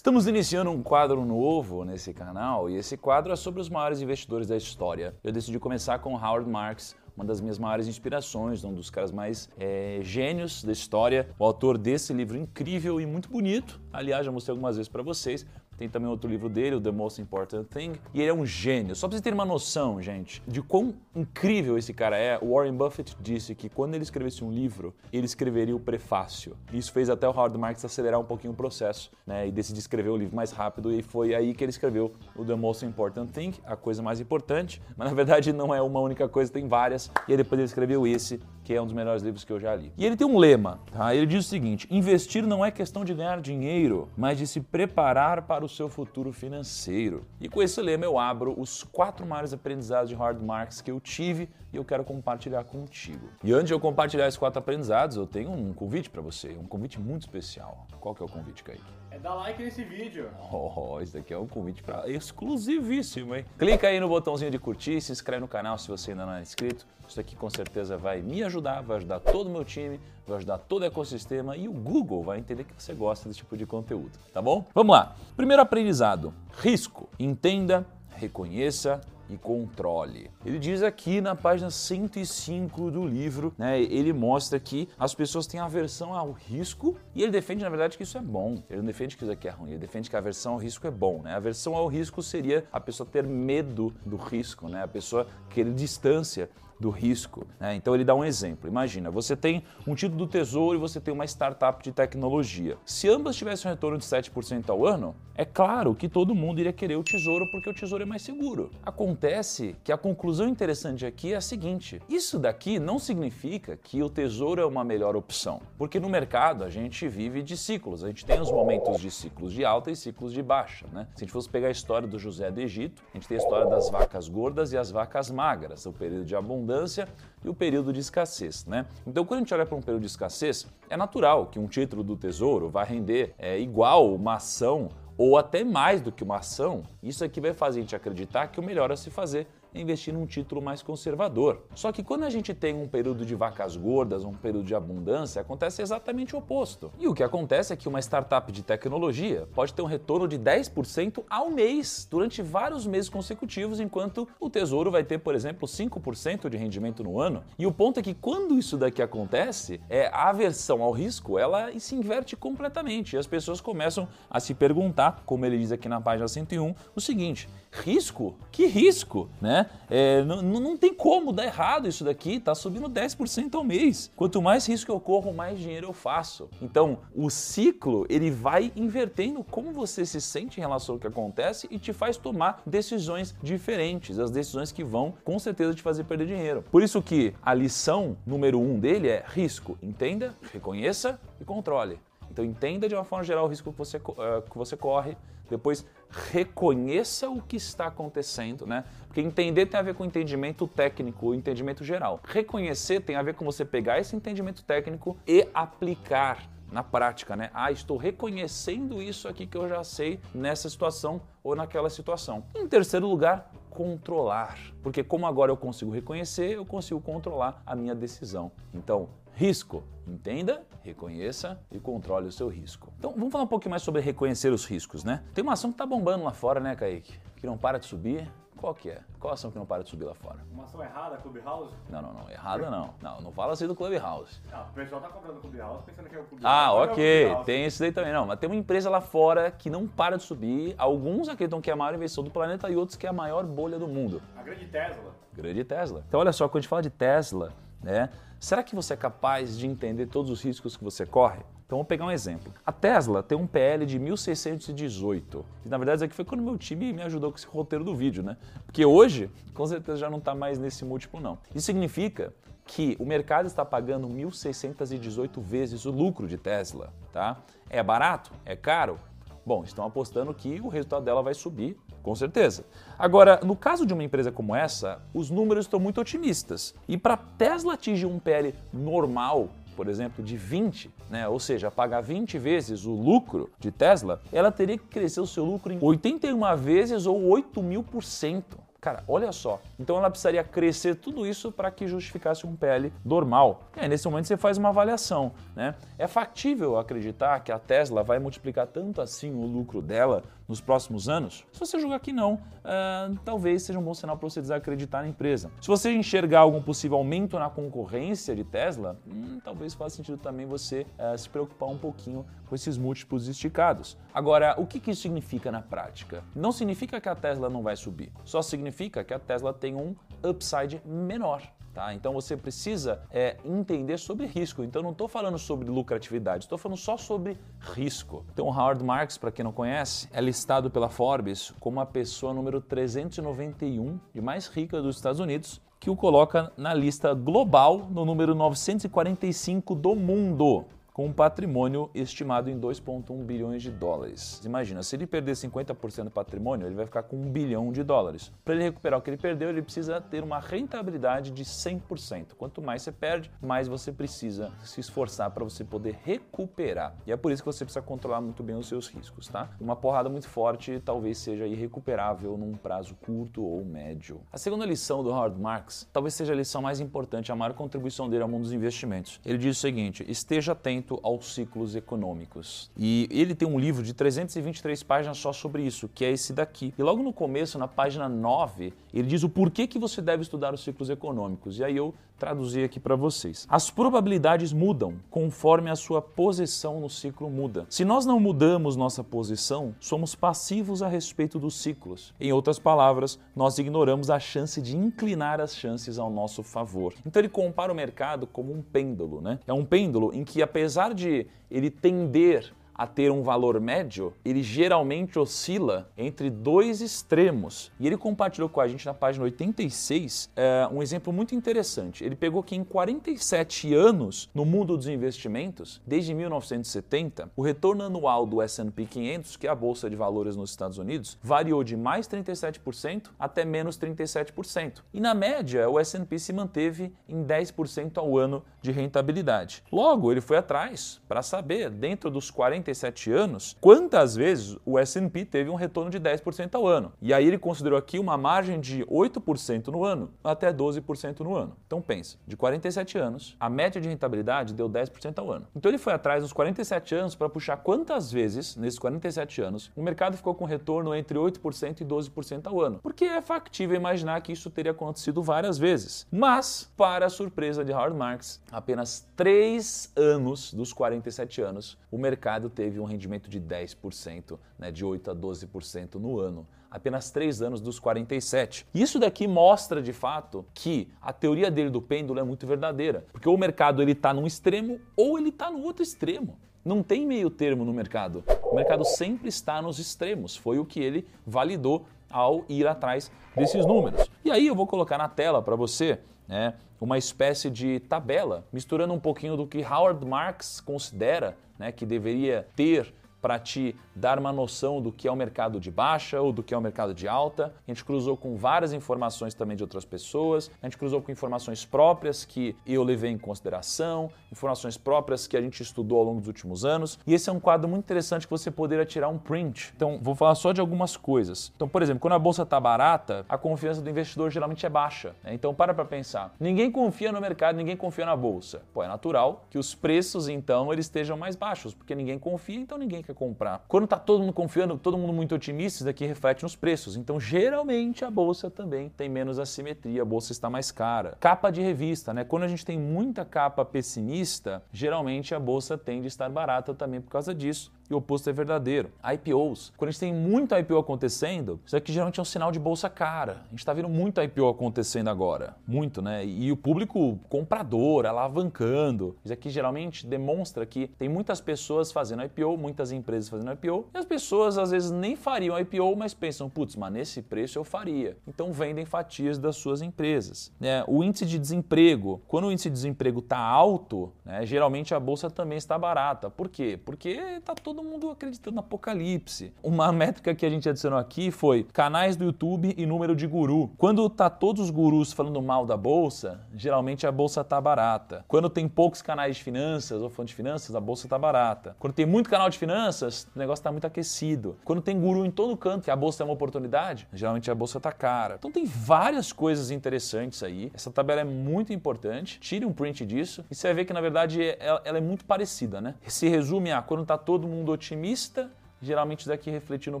Estamos iniciando um quadro novo nesse canal e esse quadro é sobre os maiores investidores da história. Eu decidi começar com Howard Marks, uma das minhas maiores inspirações, um dos caras mais é, gênios da história, o autor desse livro incrível e muito bonito. Aliás, já mostrei algumas vezes para vocês. Tem também outro livro dele, The Most Important Thing. E ele é um gênio. Só pra vocês terem uma noção, gente, de quão incrível esse cara é, Warren Buffett disse que quando ele escrevesse um livro, ele escreveria o prefácio. Isso fez até o Howard Marks acelerar um pouquinho o processo, né? E decidir escrever o livro mais rápido. E foi aí que ele escreveu o The Most Important Thing, a coisa mais importante. Mas na verdade não é uma única coisa, tem várias. E aí depois ele escreveu esse, que é um dos melhores livros que eu já li. E ele tem um lema, tá? Ele diz o seguinte: investir não é questão de ganhar dinheiro, mas de se preparar para o seu futuro financeiro. E com esse lema eu abro os quatro maiores aprendizados de Howard Marks que eu tive e eu quero compartilhar contigo. E antes de eu compartilhar esses quatro aprendizados, eu tenho um convite para você, um convite muito especial. Qual que é o convite, Kaique? É dar like nesse vídeo. Oh, esse daqui é um convite para exclusivíssimo, hein? Clica aí no botãozinho de curtir, se inscreve no canal se você ainda não é inscrito. Isso aqui com certeza vai me ajudar, vai ajudar todo o meu time, vai ajudar todo o ecossistema e o Google vai entender que você gosta desse tipo de conteúdo, tá bom? Vamos lá. Primeiro aprendizado: risco. Entenda, reconheça e controle. Ele diz aqui na página 105 do livro, né, ele mostra que as pessoas têm aversão ao risco e ele defende, na verdade, que isso é bom. Ele não defende que isso aqui é ruim, ele defende que a aversão ao risco é bom. Né? A aversão ao risco seria a pessoa ter medo do risco, né? a pessoa querer distância do risco. Né? Então ele dá um exemplo. Imagina, você tem um título do tesouro e você tem uma startup de tecnologia. Se ambas tivessem um retorno de 7% ao ano, é claro que todo mundo iria querer o tesouro porque o tesouro é mais seguro. Acontece que a conclusão interessante aqui é a seguinte: isso daqui não significa que o tesouro é uma melhor opção, porque no mercado a gente vive de ciclos. A gente tem os momentos de ciclos de alta e ciclos de baixa. Né? Se a gente fosse pegar a história do José do Egito, a gente tem a história das vacas gordas e as vacas magras, o período de abundância abundância e o período de escassez. Né? Então, quando a gente olha para um período de escassez, é natural que um título do Tesouro vá render é, igual uma ação ou até mais do que uma ação. Isso aqui vai fazer a gente acreditar que o melhor a se fazer investir num título mais conservador. Só que quando a gente tem um período de vacas gordas, um período de abundância, acontece exatamente o oposto. E o que acontece é que uma startup de tecnologia pode ter um retorno de 10% ao mês durante vários meses consecutivos, enquanto o tesouro vai ter, por exemplo, 5% de rendimento no ano. E o ponto é que quando isso daqui acontece, é a aversão ao risco, ela se inverte completamente e as pessoas começam a se perguntar, como ele diz aqui na página 101, o seguinte: risco? Que risco, né? É, não, tem como dar errado isso daqui, tá subindo 10% ao mês. Quanto mais risco eu corro, mais dinheiro eu faço. Então, o ciclo, ele vai invertendo como você se sente em relação ao que acontece e te faz tomar decisões diferentes, as decisões que vão com certeza te fazer perder dinheiro. Por isso que a lição número um dele é risco. Entenda, reconheça e controle. Então entenda de uma forma geral o risco que você, uh, que você corre, depois reconheça o que está acontecendo, né? Porque entender tem a ver com entendimento técnico, o entendimento geral. Reconhecer tem a ver com você pegar esse entendimento técnico e aplicar na prática, né? Ah, estou reconhecendo isso aqui que eu já sei nessa situação ou naquela situação. Em terceiro lugar, controlar. Porque como agora eu consigo reconhecer, eu consigo controlar a minha decisão. Então, risco. Entenda, reconheça e controle o seu risco. Então, vamos falar um pouquinho mais sobre reconhecer os riscos, né? Tem uma ação que tá bombando lá fora, né, Kaique? Que não para de subir. Qual que é? Qual ação que não para de subir lá fora? Uma ação errada, Clubhouse? Não, não, não. Errada não. Não, não fala assim do Clubhouse. Não, o pessoal tá comprando Clubhouse pensando que é o Clubhouse. Ah, é ok. Clubhouse. Tem esse daí também. Não, mas tem uma empresa lá fora que não para de subir. Alguns acreditam que é a maior investição do planeta e outros que é a maior bolha do mundo. A grande Tesla. Grande Tesla. Então, olha só, quando a gente fala de Tesla, né? Será que você é capaz de entender todos os riscos que você corre? Então, vamos pegar um exemplo. A Tesla tem um PL de 1618. E, na verdade, isso aqui foi quando meu time me ajudou com esse roteiro do vídeo, né? Porque hoje, com certeza, já não está mais nesse múltiplo, não. Isso significa que o mercado está pagando 1.618 vezes o lucro de Tesla, tá? É barato? É caro? Bom, estão apostando que o resultado dela vai subir, com certeza. Agora, no caso de uma empresa como essa, os números estão muito otimistas. E para Tesla atingir um PL normal, por exemplo, de 20, né? ou seja, pagar 20 vezes o lucro de Tesla, ela teria que crescer o seu lucro em 81 vezes ou 8 mil por cento. Cara, olha só. Então ela precisaria crescer tudo isso para que justificasse um PL normal. E aí, nesse momento você faz uma avaliação. Né? É factível acreditar que a Tesla vai multiplicar tanto assim o lucro dela nos próximos anos? Se você julgar que não, uh, talvez seja um bom sinal para você desacreditar na empresa. Se você enxergar algum possível aumento na concorrência de Tesla, hum, talvez faça sentido também você uh, se preocupar um pouquinho com esses múltiplos esticados. Agora, o que, que isso significa na prática? Não significa que a Tesla não vai subir, só significa que a Tesla tem um upside menor. Tá? Então você precisa é, entender sobre risco. Então não estou falando sobre lucratividade, estou falando só sobre risco. Então o Howard Marks, para quem não conhece, é listado pela Forbes como a pessoa número 391 de mais rica dos Estados Unidos, que o coloca na lista global no número 945 do mundo com um patrimônio estimado em 2,1 bilhões de dólares. Imagina, se ele perder 50% do patrimônio, ele vai ficar com 1 bilhão de dólares. Para ele recuperar o que ele perdeu, ele precisa ter uma rentabilidade de 100%. Quanto mais você perde, mais você precisa se esforçar para você poder recuperar. E é por isso que você precisa controlar muito bem os seus riscos, tá? Uma porrada muito forte talvez seja irrecuperável num prazo curto ou médio. A segunda lição do Howard Marks talvez seja a lição mais importante, a maior contribuição dele ao mundo dos investimentos. Ele diz o seguinte: esteja atento aos ciclos econômicos. E ele tem um livro de 323 páginas só sobre isso, que é esse daqui. E logo no começo, na página 9, ele diz o porquê que você deve estudar os ciclos econômicos. E aí eu traduzi aqui para vocês. As probabilidades mudam conforme a sua posição no ciclo muda. Se nós não mudamos nossa posição, somos passivos a respeito dos ciclos. Em outras palavras, nós ignoramos a chance de inclinar as chances ao nosso favor. Então ele compara o mercado como um pêndulo, né? É um pêndulo em que apesar de ele tender a ter um valor médio, ele geralmente oscila entre dois extremos. E ele compartilhou com a gente na página 86 é, um exemplo muito interessante. Ele pegou que em 47 anos no mundo dos investimentos, desde 1970, o retorno anual do S&P 500, que é a bolsa de valores nos Estados Unidos, variou de mais 37% até menos 37%. E na média, o S&P se manteve em 10% ao ano de rentabilidade. Logo, ele foi atrás para saber, dentro dos 47 47 anos, quantas vezes o S&P teve um retorno de 10% ao ano. E aí ele considerou aqui uma margem de 8% no ano até 12% no ano. Então pensa, de 47 anos, a média de rentabilidade deu 10% ao ano. Então ele foi atrás nos 47 anos para puxar quantas vezes, nesses 47 anos, o mercado ficou com retorno entre 8% e 12% ao ano. Porque é factível imaginar que isso teria acontecido várias vezes. Mas, para a surpresa de Howard Marks, apenas 3 anos dos 47 anos, o mercado teve um rendimento de 10%, né, de 8% a 12% no ano. Apenas 3 anos dos 47. Isso daqui mostra de fato que a teoria dele do pêndulo é muito verdadeira, porque o mercado ele está num extremo ou ele está no outro extremo. Não tem meio termo no mercado. O mercado sempre está nos extremos. Foi o que ele validou ao ir atrás desses números. E aí eu vou colocar na tela para você né, uma espécie de tabela, misturando um pouquinho do que Howard Marks considera né, que deveria ter para te dar uma noção do que é o mercado de baixa ou do que é o mercado de alta. A gente cruzou com várias informações também de outras pessoas, a gente cruzou com informações próprias que eu levei em consideração, informações próprias que a gente estudou ao longo dos últimos anos. E esse é um quadro muito interessante que você poderia tirar um print. Então, vou falar só de algumas coisas. Então, por exemplo, quando a bolsa está barata, a confiança do investidor geralmente é baixa. Né? Então, para para pensar. Ninguém confia no mercado, ninguém confia na bolsa. Pô, é natural que os preços, então, eles estejam mais baixos, porque ninguém confia, então ninguém quer comprar. Quando está todo mundo confiando, todo mundo muito otimista, isso daqui reflete nos preços. Então, geralmente, a bolsa também tem menos assimetria, a bolsa está mais cara. Capa de revista, né? Quando a gente tem muita capa pessimista, geralmente a bolsa tende a estar barata também por causa disso e o oposto é verdadeiro. IPOs. Quando a gente tem muito IPO acontecendo, isso aqui geralmente é um sinal de bolsa cara. A gente está vendo muito IPO acontecendo agora. Muito, né? E o público comprador, alavancando. Isso aqui geralmente demonstra que tem muitas pessoas fazendo IPO, muitas empresas fazendo IPO, e as pessoas às vezes nem fariam IPO, mas pensam, putz, mas nesse preço eu faria. Então vendem fatias das suas empresas. Né? O índice de desemprego. Quando o índice de desemprego está alto, né, geralmente a bolsa também está barata. Por quê? Porque está todo todo mundo acreditando no apocalipse. Uma métrica que a gente adicionou aqui foi canais do YouTube e número de guru. Quando tá todos os gurus falando mal da bolsa, geralmente a bolsa tá barata. Quando tem poucos canais de finanças ou fonte de finanças, a bolsa tá barata. Quando tem muito canal de finanças, o negócio tá muito aquecido. Quando tem guru em todo canto, que a bolsa é uma oportunidade, geralmente a bolsa tá cara. Então tem várias coisas interessantes aí. Essa tabela é muito importante. Tire um print disso e você vai ver que na verdade ela, ela é muito parecida, né? Se resume a quando tá todo mundo otimista, geralmente daqui refletir no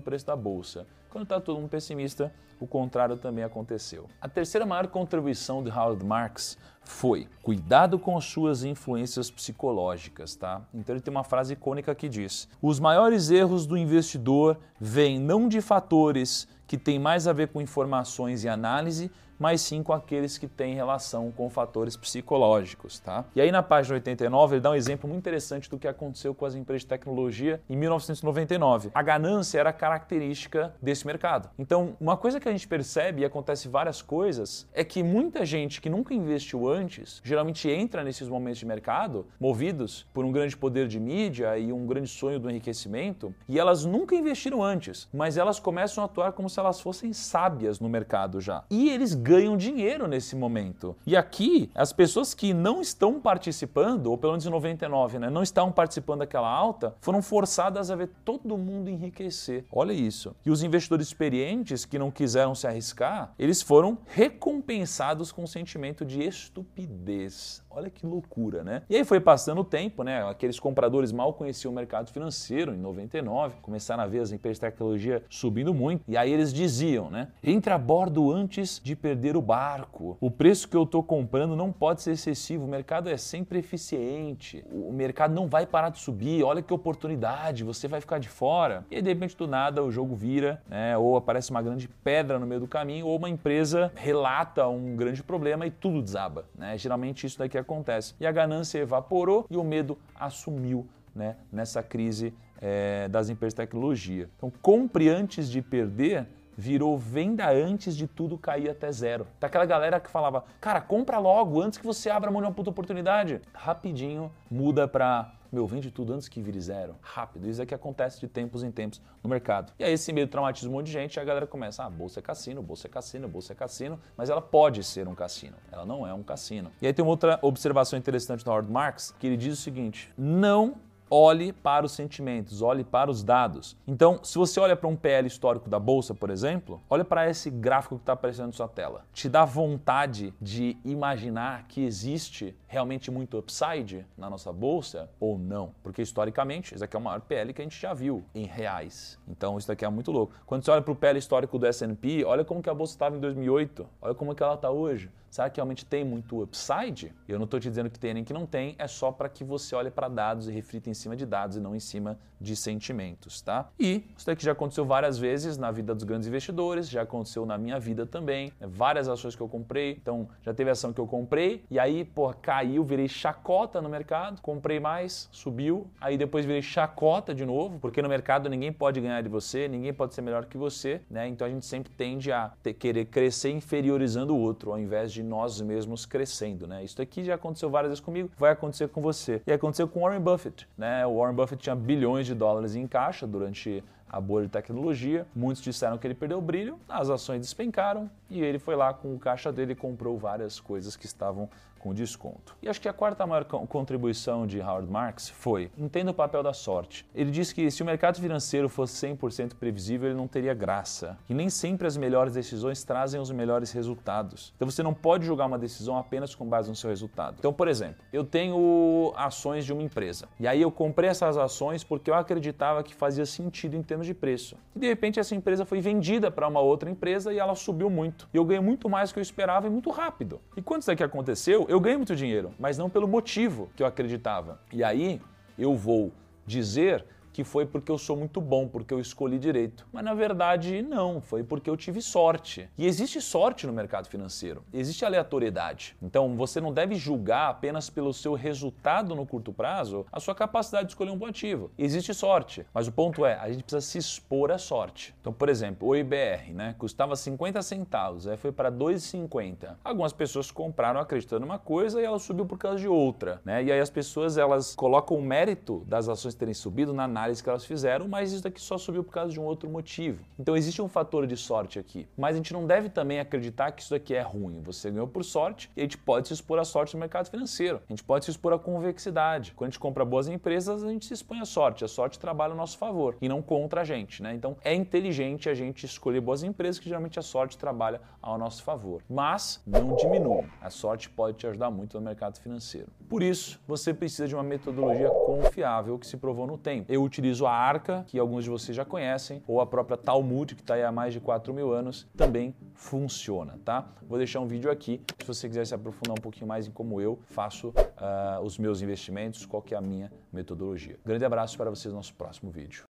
preço da bolsa. Quando está todo mundo pessimista, o contrário também aconteceu. A terceira maior contribuição de Howard Marks foi cuidado com as suas influências psicológicas, tá? Então ele tem uma frase icônica que diz: "Os maiores erros do investidor vêm não de fatores que têm mais a ver com informações e análise, mas sim com aqueles que têm relação com fatores psicológicos, tá? E aí na página 89 ele dá um exemplo muito interessante do que aconteceu com as empresas de tecnologia em 1999. A ganância era característica desse mercado. Então, uma coisa que a gente percebe e acontece várias coisas é que muita gente que nunca investiu antes, geralmente entra nesses momentos de mercado movidos por um grande poder de mídia e um grande sonho do enriquecimento, e elas nunca investiram antes, mas elas começam a atuar como se elas fossem sábias no mercado já. E eles ganham dinheiro nesse momento. E aqui, as pessoas que não estão participando, ou pelo menos em 99, né, não estão participando daquela alta, foram forçadas a ver todo mundo enriquecer. Olha isso. E os investidores experientes que não quiseram se arriscar, eles foram recompensados com um sentimento de estupidez. Olha que loucura, né? E aí foi passando o tempo, né? Aqueles compradores mal conheciam o mercado financeiro em 99, começaram a ver as empresas de tecnologia subindo muito. E aí eles diziam, né? Entre a bordo antes de perder o barco. O preço que eu estou comprando não pode ser excessivo. O mercado é sempre eficiente. O mercado não vai parar de subir. Olha que oportunidade. Você vai ficar de fora. E aí, de repente, do nada, o jogo vira, né? Ou aparece uma grande pedra no meio do caminho, ou uma empresa relata um grande problema e tudo desaba, né? Geralmente isso daqui acontece. E a ganância evaporou e o medo assumiu né, nessa crise é, das empresas de tecnologia. Então, compre antes de perder virou venda antes de tudo cair até zero. Daquela galera que falava, cara, compra logo antes que você abra mão de uma puta oportunidade. Rapidinho muda para meu, vende tudo antes que vire zero. Rápido. Isso é que acontece de tempos em tempos no mercado. E aí esse um monte de gente a galera começa, ah, bolsa é cassino, bolsa é cassino, bolsa é cassino, mas ela pode ser um cassino. Ela não é um cassino. E aí tem uma outra observação interessante do Howard Marks, que ele diz o seguinte, não olhe para os sentimentos, olhe para os dados. Então, se você olha para um PL histórico da bolsa, por exemplo, olha para esse gráfico que está aparecendo na sua tela. Te dá vontade de imaginar que existe realmente muito upside na nossa bolsa ou não? Porque historicamente, isso aqui é o maior PL que a gente já viu em reais. Então, isso daqui é muito louco. Quando você olha para o PL histórico do S&P, olha como que a bolsa estava em 2008, olha como que ela está hoje. Será que realmente tem muito upside? Eu não estou te dizendo que tem nem que não tem, é só para que você olhe para dados e reflita em cima de dados e não em cima de sentimentos, tá? E isso daqui já aconteceu várias vezes na vida dos grandes investidores, já aconteceu na minha vida também, né? várias ações que eu comprei, então já teve ação que eu comprei e aí, pô, caiu, virei chacota no mercado, comprei mais, subiu, aí depois virei chacota de novo, porque no mercado ninguém pode ganhar de você, ninguém pode ser melhor que você, né? Então a gente sempre tende a ter, querer crescer inferiorizando o outro, ao invés de de nós mesmos crescendo, né? Isso aqui já aconteceu várias vezes comigo, vai acontecer com você. E aconteceu com Warren Buffett, né? O Warren Buffett tinha bilhões de dólares em caixa durante a bolha de tecnologia. Muitos disseram que ele perdeu o brilho, as ações despencaram e ele foi lá com o caixa dele e comprou várias coisas que estavam com desconto. E acho que a quarta maior contribuição de Howard Marks foi: entenda o papel da sorte. Ele disse que se o mercado financeiro fosse 100% previsível, ele não teria graça. E nem sempre as melhores decisões trazem os melhores resultados. Então você não pode julgar uma decisão apenas com base no seu resultado. Então, por exemplo, eu tenho ações de uma empresa. E aí eu comprei essas ações porque eu acreditava que fazia sentido termos termos de preço. E de repente essa empresa foi vendida para uma outra empresa e ela subiu muito. E eu ganhei muito mais do que eu esperava e muito rápido. E quando isso aqui aconteceu, eu ganhei muito dinheiro, mas não pelo motivo que eu acreditava. E aí eu vou dizer que foi porque eu sou muito bom, porque eu escolhi direito. Mas na verdade, não, foi porque eu tive sorte. E existe sorte no mercado financeiro, existe aleatoriedade. Então você não deve julgar apenas pelo seu resultado no curto prazo a sua capacidade de escolher um bom ativo. Existe sorte, mas o ponto é, a gente precisa se expor à sorte. Então, por exemplo, o IBR, né, custava 50 centavos, aí foi para 2,50. Algumas pessoas compraram acreditando uma coisa e ela subiu por causa de outra, né? E aí as pessoas elas colocam o mérito das ações terem subido na análise que elas fizeram, mas isso daqui só subiu por causa de um outro motivo. Então existe um fator de sorte aqui. Mas a gente não deve também acreditar que isso daqui é ruim. Você ganhou por sorte e a gente pode se expor à sorte no mercado financeiro. A gente pode se expor à convexidade. Quando a gente compra boas empresas, a gente se expõe à sorte. A sorte trabalha a nosso favor e não contra a gente. Né? Então é inteligente a gente escolher boas empresas que geralmente a sorte trabalha ao nosso favor. Mas não diminua. A sorte pode te ajudar muito no mercado financeiro. Por isso, você precisa de uma metodologia confiável que se provou no tempo. Eu utilizo a Arca, que alguns de vocês já conhecem, ou a própria Talmud, que está aí há mais de 4 mil anos, também funciona, tá? Vou deixar um vídeo aqui, se você quiser se aprofundar um pouquinho mais em como eu faço uh, os meus investimentos, qual que é a minha metodologia. Grande abraço para vocês no nosso próximo vídeo.